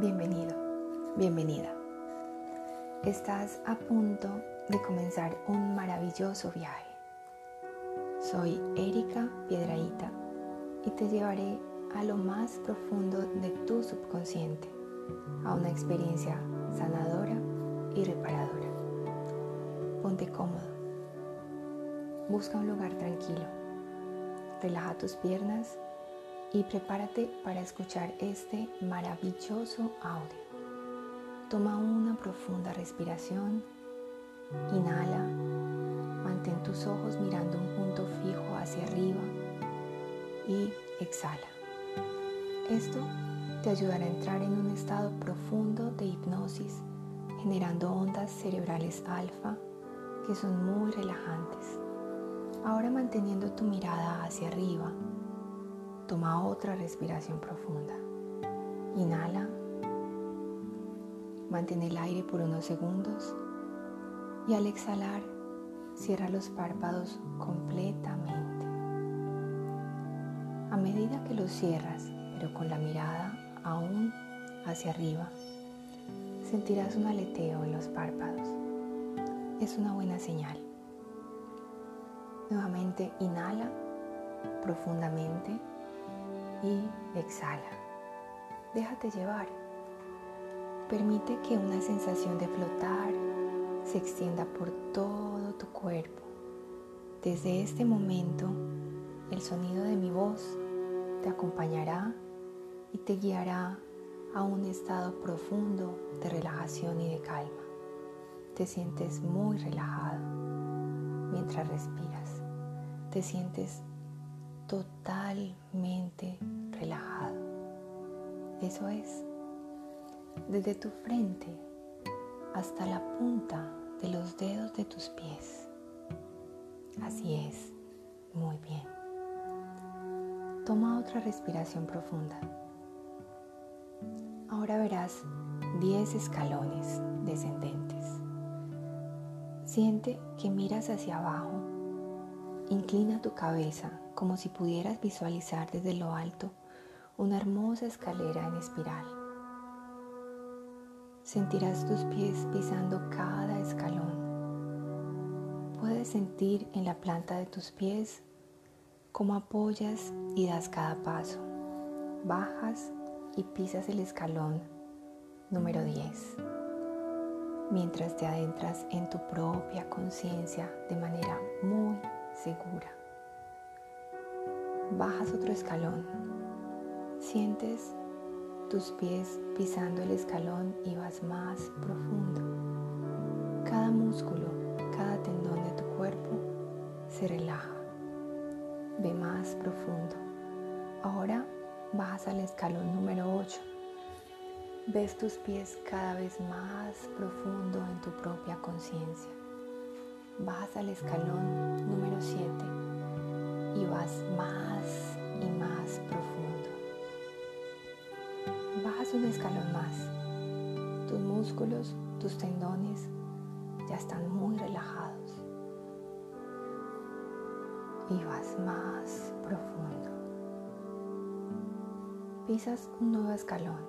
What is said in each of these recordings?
Bienvenido, bienvenida. Estás a punto de comenzar un maravilloso viaje. Soy Erika Piedraíta y te llevaré a lo más profundo de tu subconsciente, a una experiencia sanadora y reparadora. Ponte cómodo. Busca un lugar tranquilo. Relaja tus piernas y prepárate para escuchar este maravilloso audio. Toma una profunda respiración, inhala, mantén tus ojos mirando un punto fijo hacia arriba y exhala. Esto te ayudará a entrar en un estado profundo de hipnosis, generando ondas cerebrales alfa que son muy relajantes. Ahora manteniendo tu mirada hacia arriba, Toma otra respiración profunda. Inhala. Mantén el aire por unos segundos y al exhalar cierra los párpados completamente. A medida que los cierras, pero con la mirada aún hacia arriba, sentirás un aleteo en los párpados. Es una buena señal. Nuevamente inhala profundamente y exhala. Déjate llevar. Permite que una sensación de flotar se extienda por todo tu cuerpo. Desde este momento, el sonido de mi voz te acompañará y te guiará a un estado profundo de relajación y de calma. Te sientes muy relajado mientras respiras. Te sientes totalmente relajado. Eso es, desde tu frente hasta la punta de los dedos de tus pies. Así es, muy bien. Toma otra respiración profunda. Ahora verás 10 escalones descendentes. Siente que miras hacia abajo. Inclina tu cabeza como si pudieras visualizar desde lo alto una hermosa escalera en espiral. Sentirás tus pies pisando cada escalón. Puedes sentir en la planta de tus pies cómo apoyas y das cada paso. Bajas y pisas el escalón número 10 mientras te adentras en tu propia conciencia de manera muy segura bajas otro escalón. Sientes tus pies pisando el escalón y vas más profundo. Cada músculo, cada tendón de tu cuerpo se relaja. Ve más profundo. Ahora bajas al escalón número 8. Ves tus pies cada vez más profundo en tu propia conciencia. Bajas al escalón número 7 y vas más y más profundo. Bajas un escalón más. Tus músculos, tus tendones ya están muy relajados. Y vas más profundo. Pisas un nuevo escalón.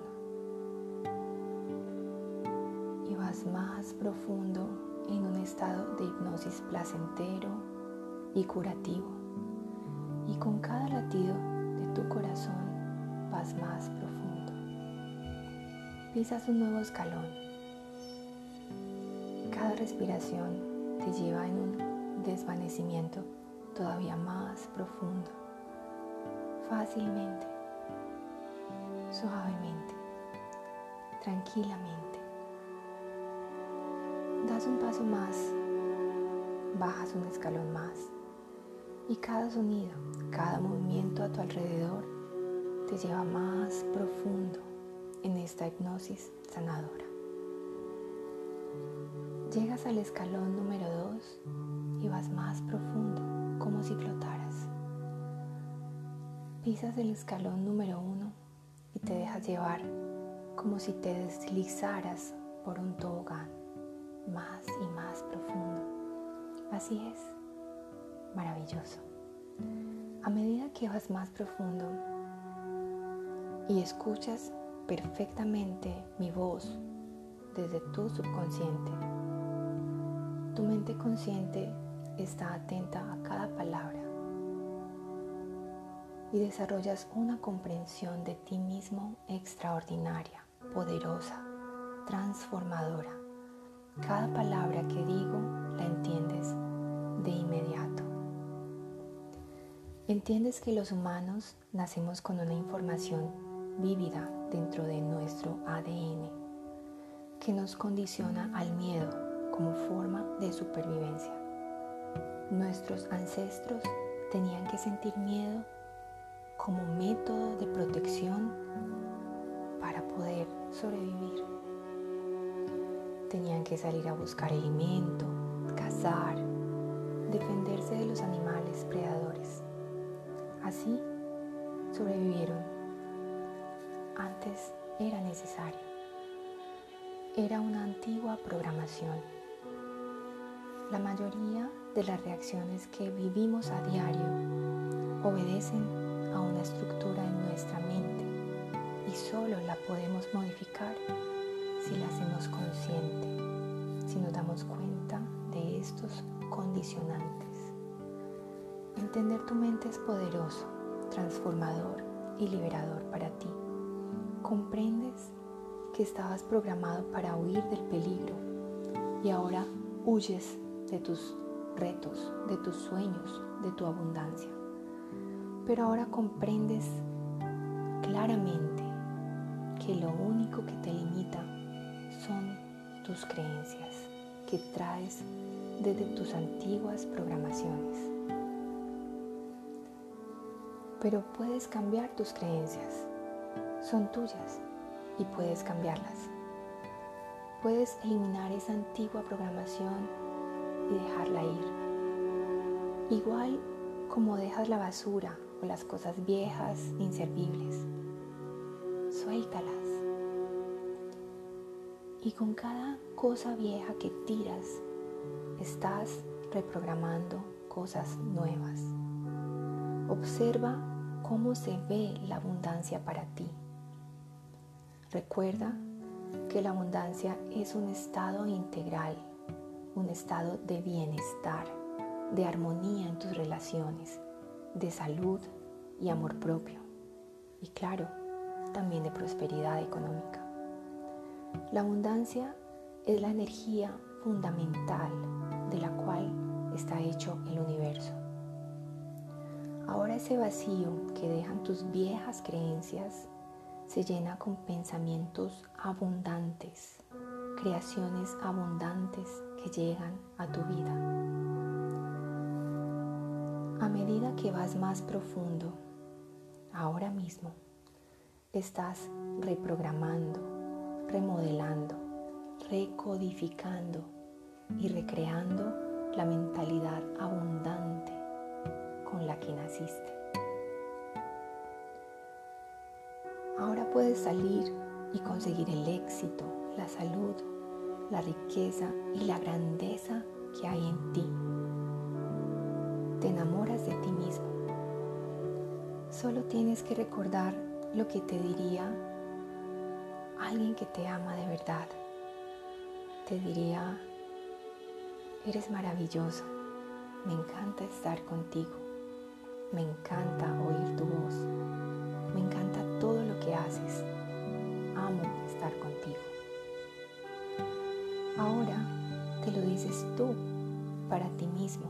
Y vas más profundo en un estado de hipnosis placentero y curativo y con cada latido de tu corazón vas más profundo. Pisas un nuevo escalón. Cada respiración te lleva en un desvanecimiento todavía más profundo, fácilmente, suavemente, tranquilamente. Das un paso más, bajas un escalón más y cada sonido, cada movimiento a tu alrededor te lleva más profundo en esta hipnosis sanadora. Llegas al escalón número 2 y vas más profundo, como si flotaras. Pisas el escalón número 1 y te dejas llevar como si te deslizaras por un tobogán, más y más profundo. Así es maravilloso. A medida que vas más profundo y escuchas perfectamente mi voz desde tu subconsciente. Tu mente consciente está atenta a cada palabra y desarrollas una comprensión de ti mismo extraordinaria, poderosa, transformadora. Cada palabra que digo la entiendes de inmediato. Entiendes que los humanos nacemos con una información vívida dentro de nuestro ADN que nos condiciona al miedo como forma de supervivencia. Nuestros ancestros tenían que sentir miedo como método de protección para poder sobrevivir. Tenían que salir a buscar alimento, cazar, defenderse de los animales predadores. Así sobrevivieron. Antes era necesario. Era una antigua programación. La mayoría de las reacciones que vivimos a diario obedecen a una estructura en nuestra mente y solo la podemos modificar si la hacemos consciente, si nos damos cuenta de estos condicionantes. Entender tu mente es poderoso, transformador y liberador para ti. Comprendes que estabas programado para huir del peligro y ahora huyes de tus retos, de tus sueños, de tu abundancia. Pero ahora comprendes claramente que lo único que te limita tus creencias que traes desde tus antiguas programaciones. Pero puedes cambiar tus creencias, son tuyas y puedes cambiarlas. Puedes eliminar esa antigua programación y dejarla ir. Igual como dejas la basura o las cosas viejas, inservibles. Suéltalas. Y con cada cosa vieja que tiras, estás reprogramando cosas nuevas. Observa cómo se ve la abundancia para ti. Recuerda que la abundancia es un estado integral, un estado de bienestar, de armonía en tus relaciones, de salud y amor propio. Y claro, también de prosperidad económica. La abundancia es la energía fundamental de la cual está hecho el universo. Ahora ese vacío que dejan tus viejas creencias se llena con pensamientos abundantes, creaciones abundantes que llegan a tu vida. A medida que vas más profundo, ahora mismo, estás reprogramando, remodelando, recodificando y recreando la mentalidad abundante con la que naciste. Ahora puedes salir y conseguir el éxito, la salud, la riqueza y la grandeza que hay en ti. Te enamoras de ti mismo. Solo tienes que recordar lo que te diría alguien que te ama de verdad. Te diría, eres maravilloso, me encanta estar contigo, me encanta oír tu voz, me encanta todo lo que haces. Amo estar contigo. Ahora te lo dices tú para ti mismo.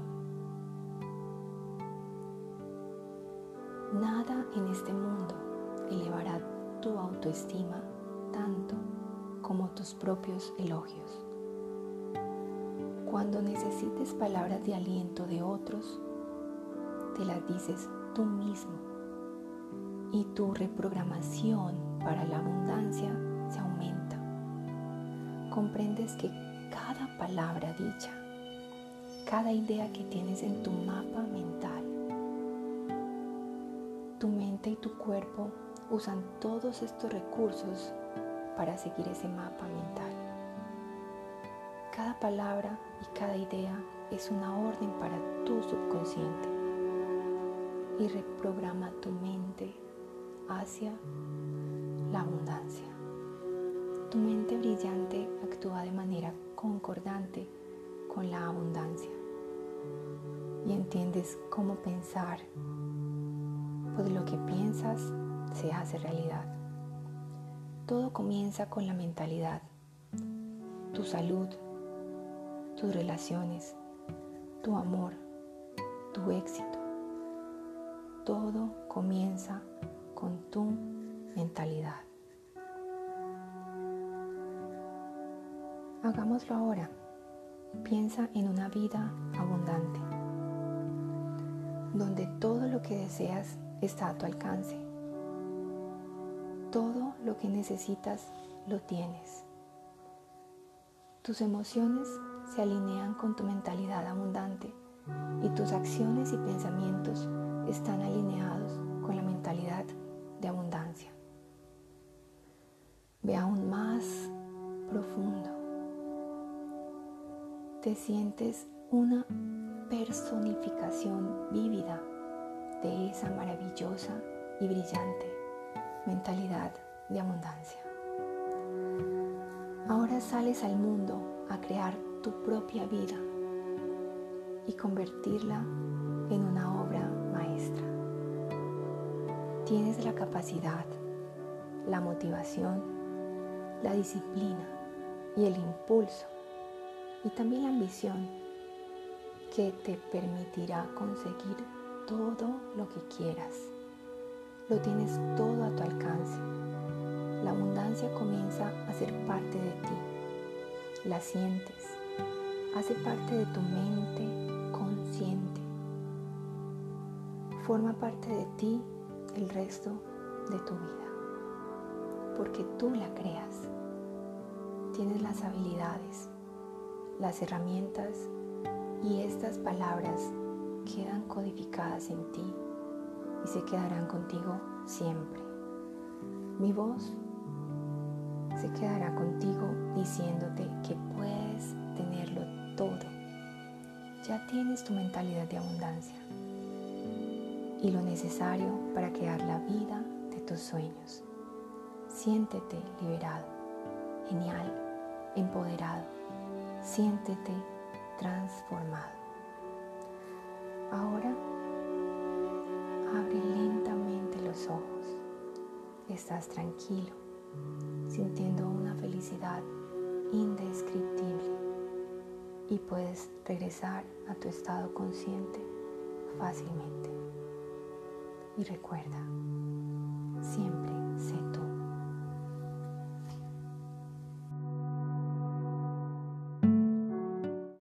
Nada en este mundo elevará tu autoestima tanto como tus propios elogios. Cuando necesites palabras de aliento de otros, te las dices tú mismo y tu reprogramación para la abundancia se aumenta. Comprendes que cada palabra dicha, cada idea que tienes en tu mapa mental, tu mente y tu cuerpo usan todos estos recursos para seguir ese mapa mental. Cada palabra y cada idea es una orden para tu subconsciente y reprograma tu mente hacia la abundancia. tu mente brillante actúa de manera concordante con la abundancia y entiendes cómo pensar, pues lo que piensas se hace realidad. Todo comienza con la mentalidad, tu salud, tus relaciones, tu amor, tu éxito. Todo comienza con tu mentalidad. Hagámoslo ahora. Piensa en una vida abundante, donde todo lo que deseas está a tu alcance. Todo lo que necesitas lo tienes. Tus emociones se alinean con tu mentalidad abundante y tus acciones y pensamientos están alineados con la mentalidad de abundancia. Ve aún más profundo te sientes una personificación vívida de esa maravillosa y brillante mentalidad de abundancia. Ahora sales al mundo a crear tu propia vida y convertirla en una obra maestra. Tienes la capacidad, la motivación, la disciplina y el impulso y también la ambición que te permitirá conseguir todo lo que quieras. Lo tienes todo a tu alcance. La abundancia comienza a ser parte de ti. La sientes. Hace parte de tu mente consciente. Forma parte de ti el resto de tu vida. Porque tú la creas. Tienes las habilidades, las herramientas y estas palabras quedan codificadas en ti y se quedarán contigo siempre. Mi voz se quedará contigo diciéndote que puedes tenerlo todo. Ya tienes tu mentalidad de abundancia y lo necesario para crear la vida de tus sueños. Siéntete liberado, genial, empoderado Siéntete transformado. Ahora abre lentamente los ojos. Estás tranquilo, sintiendo una felicidad indescriptible y puedes regresar a tu estado consciente fácilmente. Y recuerda, siempre